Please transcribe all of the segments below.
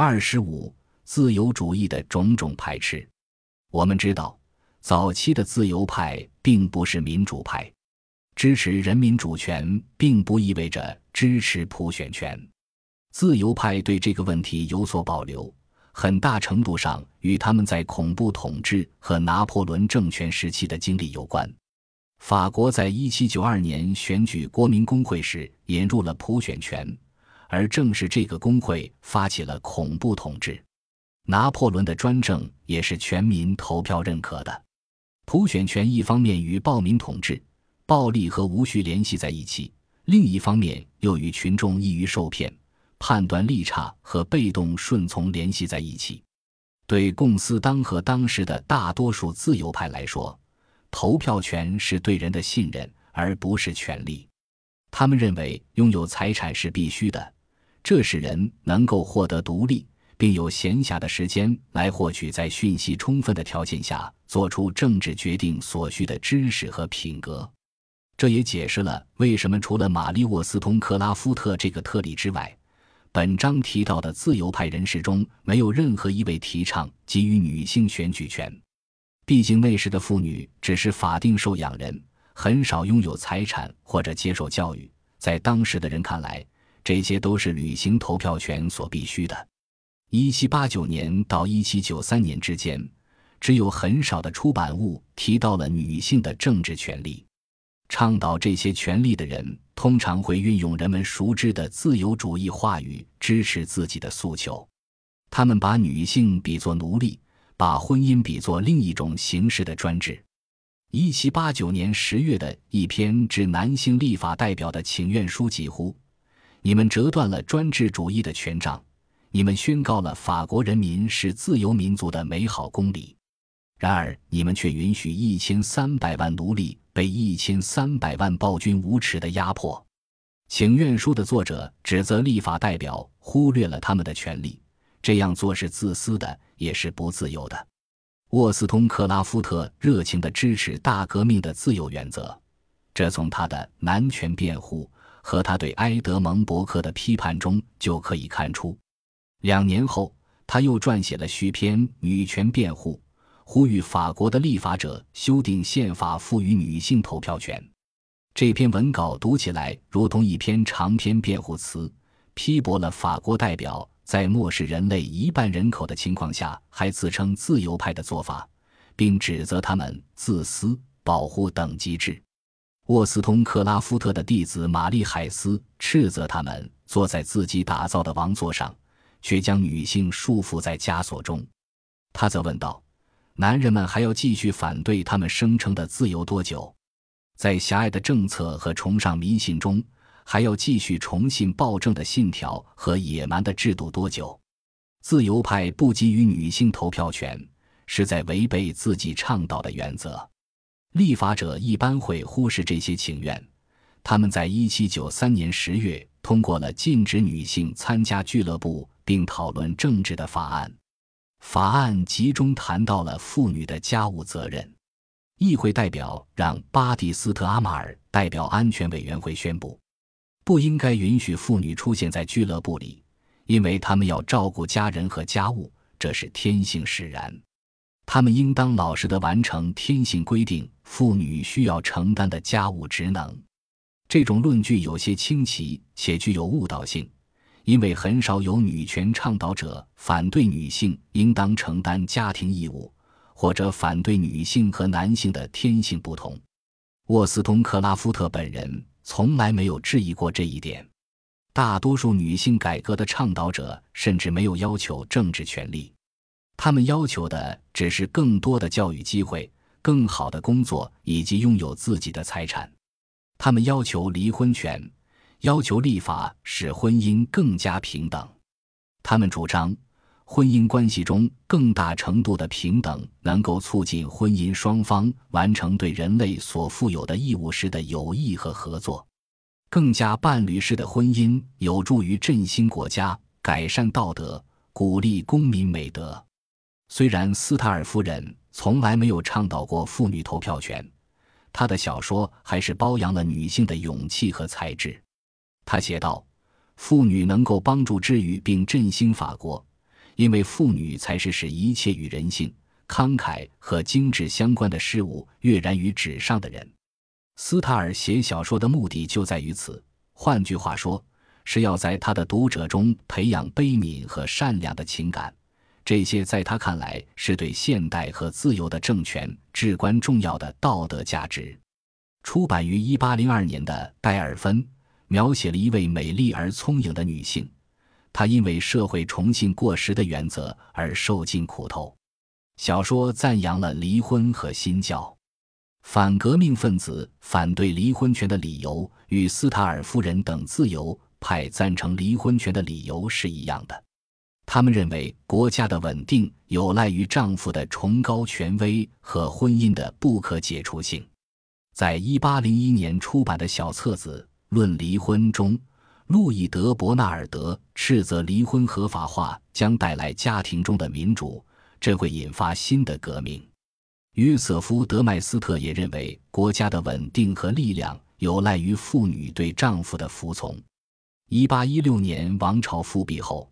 二十五，自由主义的种种排斥。我们知道，早期的自由派并不是民主派，支持人民主权并不意味着支持普选权。自由派对这个问题有所保留，很大程度上与他们在恐怖统治和拿破仑政权时期的经历有关。法国在一七九二年选举国民工会时引入了普选权。而正是这个工会发起了恐怖统治，拿破仑的专政也是全民投票认可的。普选权一方面与暴民统治、暴力和无序联系在一起，另一方面又与群众易于受骗、判断力差和被动顺从联系在一起。对共斯当和当时的大多数自由派来说，投票权是对人的信任，而不是权利。他们认为拥有财产是必须的。这使人能够获得独立，并有闲暇的时间来获取在讯息充分的条件下做出政治决定所需的知识和品格。这也解释了为什么除了玛丽沃斯通克拉夫特这个特例之外，本章提到的自由派人士中没有任何一位提倡给予女性选举权。毕竟那时的妇女只是法定受养人，很少拥有财产或者接受教育。在当时的人看来，这些都是履行投票权所必须的。一七八九年到一七九三年之间，只有很少的出版物提到了女性的政治权利。倡导这些权利的人通常会运用人们熟知的自由主义话语支持自己的诉求。他们把女性比作奴隶，把婚姻比作另一种形式的专制。一七八九年十月的一篇致男性立法代表的请愿书几乎。你们折断了专制主义的权杖，你们宣告了法国人民是自由民族的美好公理。然而，你们却允许一千三百万奴隶被一千三百万暴君无耻的压迫。请愿书的作者指责立法代表忽略了他们的权利，这样做是自私的，也是不自由的。沃斯通克拉夫特热情地支持大革命的自由原则，这从他的男权辩护。和他对埃德蒙·伯克的批判中就可以看出。两年后，他又撰写了续篇《女权辩护》，呼吁法国的立法者修订宪法，赋予女性投票权。这篇文稿读起来如同一篇长篇辩护词，批驳了法国代表在漠视人类一半人口的情况下还自称自由派的做法，并指责他们自私、保护等级制。沃斯通克拉夫特的弟子玛丽海斯斥责他们坐在自己打造的王座上，却将女性束缚在枷锁中。他则问道：“男人们还要继续反对他们声称的自由多久？在狭隘的政策和崇尚迷信中，还要继续崇信暴政的信条和野蛮的制度多久？自由派不给予女性投票权，是在违背自己倡导的原则。”立法者一般会忽视这些请愿。他们在一七九三年十月通过了禁止女性参加俱乐部并讨论政治的法案。法案集中谈到了妇女的家务责任。议会代表让巴蒂斯特·阿马尔代表安全委员会宣布，不应该允许妇女出现在俱乐部里，因为他们要照顾家人和家务，这是天性使然。他们应当老实地完成天性规定妇女需要承担的家务职能。这种论据有些清奇且具有误导性，因为很少有女权倡导者反对女性应当承担家庭义务，或者反对女性和男性的天性不同。沃斯通克拉夫特本人从来没有质疑过这一点。大多数女性改革的倡导者甚至没有要求政治权利。他们要求的只是更多的教育机会、更好的工作以及拥有自己的财产。他们要求离婚权，要求立法使婚姻更加平等。他们主张，婚姻关系中更大程度的平等能够促进婚姻双方完成对人类所负有的义务时的友谊和合作。更加伴侣式的婚姻有助于振兴国家、改善道德、鼓励公民美德。虽然斯塔尔夫人从来没有倡导过妇女投票权，她的小说还是褒扬了女性的勇气和才智。她写道：“妇女能够帮助治愈并振兴法国，因为妇女才是使一切与人性、慷慨和精致相关的事物跃然于纸上的人。斯塔尔写小说的目的就在于此，换句话说，是要在他的读者中培养悲悯和善良的情感。这些在他看来是对现代和自由的政权至关重要的道德价值。出版于1802年的《戴尔芬》描写了一位美丽而聪颖的女性，她因为社会崇信过时的原则而受尽苦头。小说赞扬了离婚和新教。反革命分子反对离婚权的理由与斯塔尔夫人等自由派赞成离婚权的理由是一样的。他们认为，国家的稳定有赖于丈夫的崇高权威和婚姻的不可解除性。在一八零一年出版的小册子《论离婚》中，路易德·伯纳尔德斥责离婚合法化将带来家庭中的民主，这会引发新的革命。约瑟夫·德麦斯特也认为，国家的稳定和力量有赖于妇女对丈夫的服从。一八一六年王朝复辟后。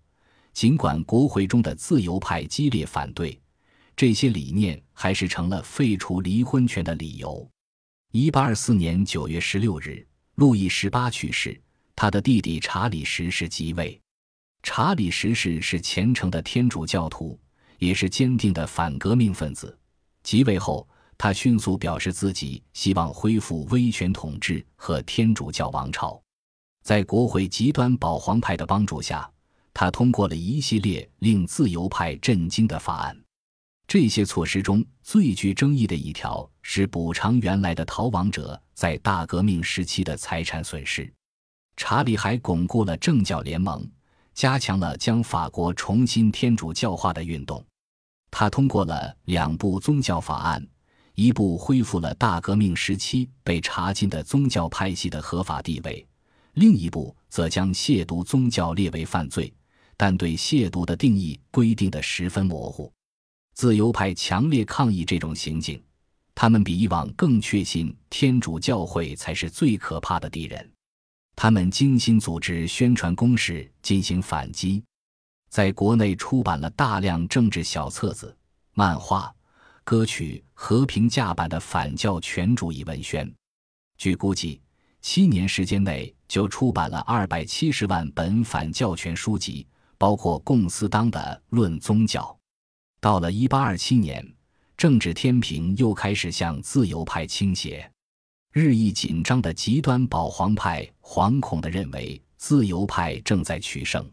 尽管国会中的自由派激烈反对，这些理念还是成了废除离婚权的理由。一八二四年九月十六日，路易十八去世，他的弟弟查理十世即位。查理十世是虔诚的天主教徒，也是坚定的反革命分子。即位后，他迅速表示自己希望恢复威权统治和天主教王朝。在国会极端保皇派的帮助下。他通过了一系列令自由派震惊的法案，这些措施中最具争议的一条是补偿原来的逃亡者在大革命时期的财产损失。查理还巩固了政教联盟，加强了将法国重新天主教化的运动。他通过了两部宗教法案，一部恢复了大革命时期被查禁的宗教派系的合法地位，另一部则将亵渎宗教列为犯罪。但对亵渎的定义规定的十分模糊，自由派强烈抗议这种行径，他们比以往更确信天主教会才是最可怕的敌人。他们精心组织宣传攻势进行反击，在国内出版了大量政治小册子、漫画、歌曲和平价版的反教权主义文宣。据估计，七年时间内就出版了二百七十万本反教权书籍。包括共斯当的《论宗教》，到了1827年，政治天平又开始向自由派倾斜。日益紧张的极端保皇派惶恐地认为自由派正在取胜，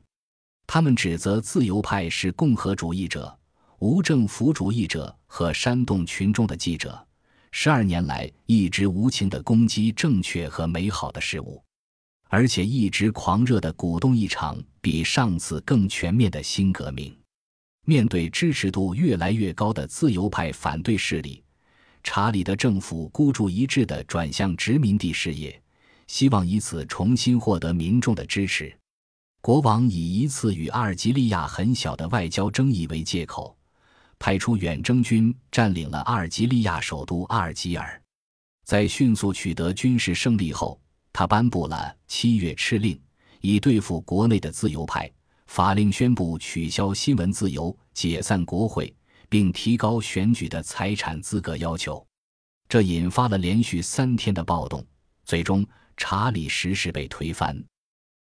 他们指责自由派是共和主义者、无政府主义者和煽动群众的记者，十二年来一直无情地攻击正确和美好的事物。而且一直狂热地鼓动一场比上次更全面的新革命。面对支持度越来越高的自由派反对势力，查理的政府孤注一掷地转向殖民地事业，希望以此重新获得民众的支持。国王以一次与阿尔及利亚很小的外交争议为借口，派出远征军占领了阿尔及利亚首都阿尔及尔。在迅速取得军事胜利后，他颁布了七月敕令，以对付国内的自由派。法令宣布取消新闻自由、解散国会，并提高选举的财产资格要求。这引发了连续三天的暴动，最终查理十世被推翻。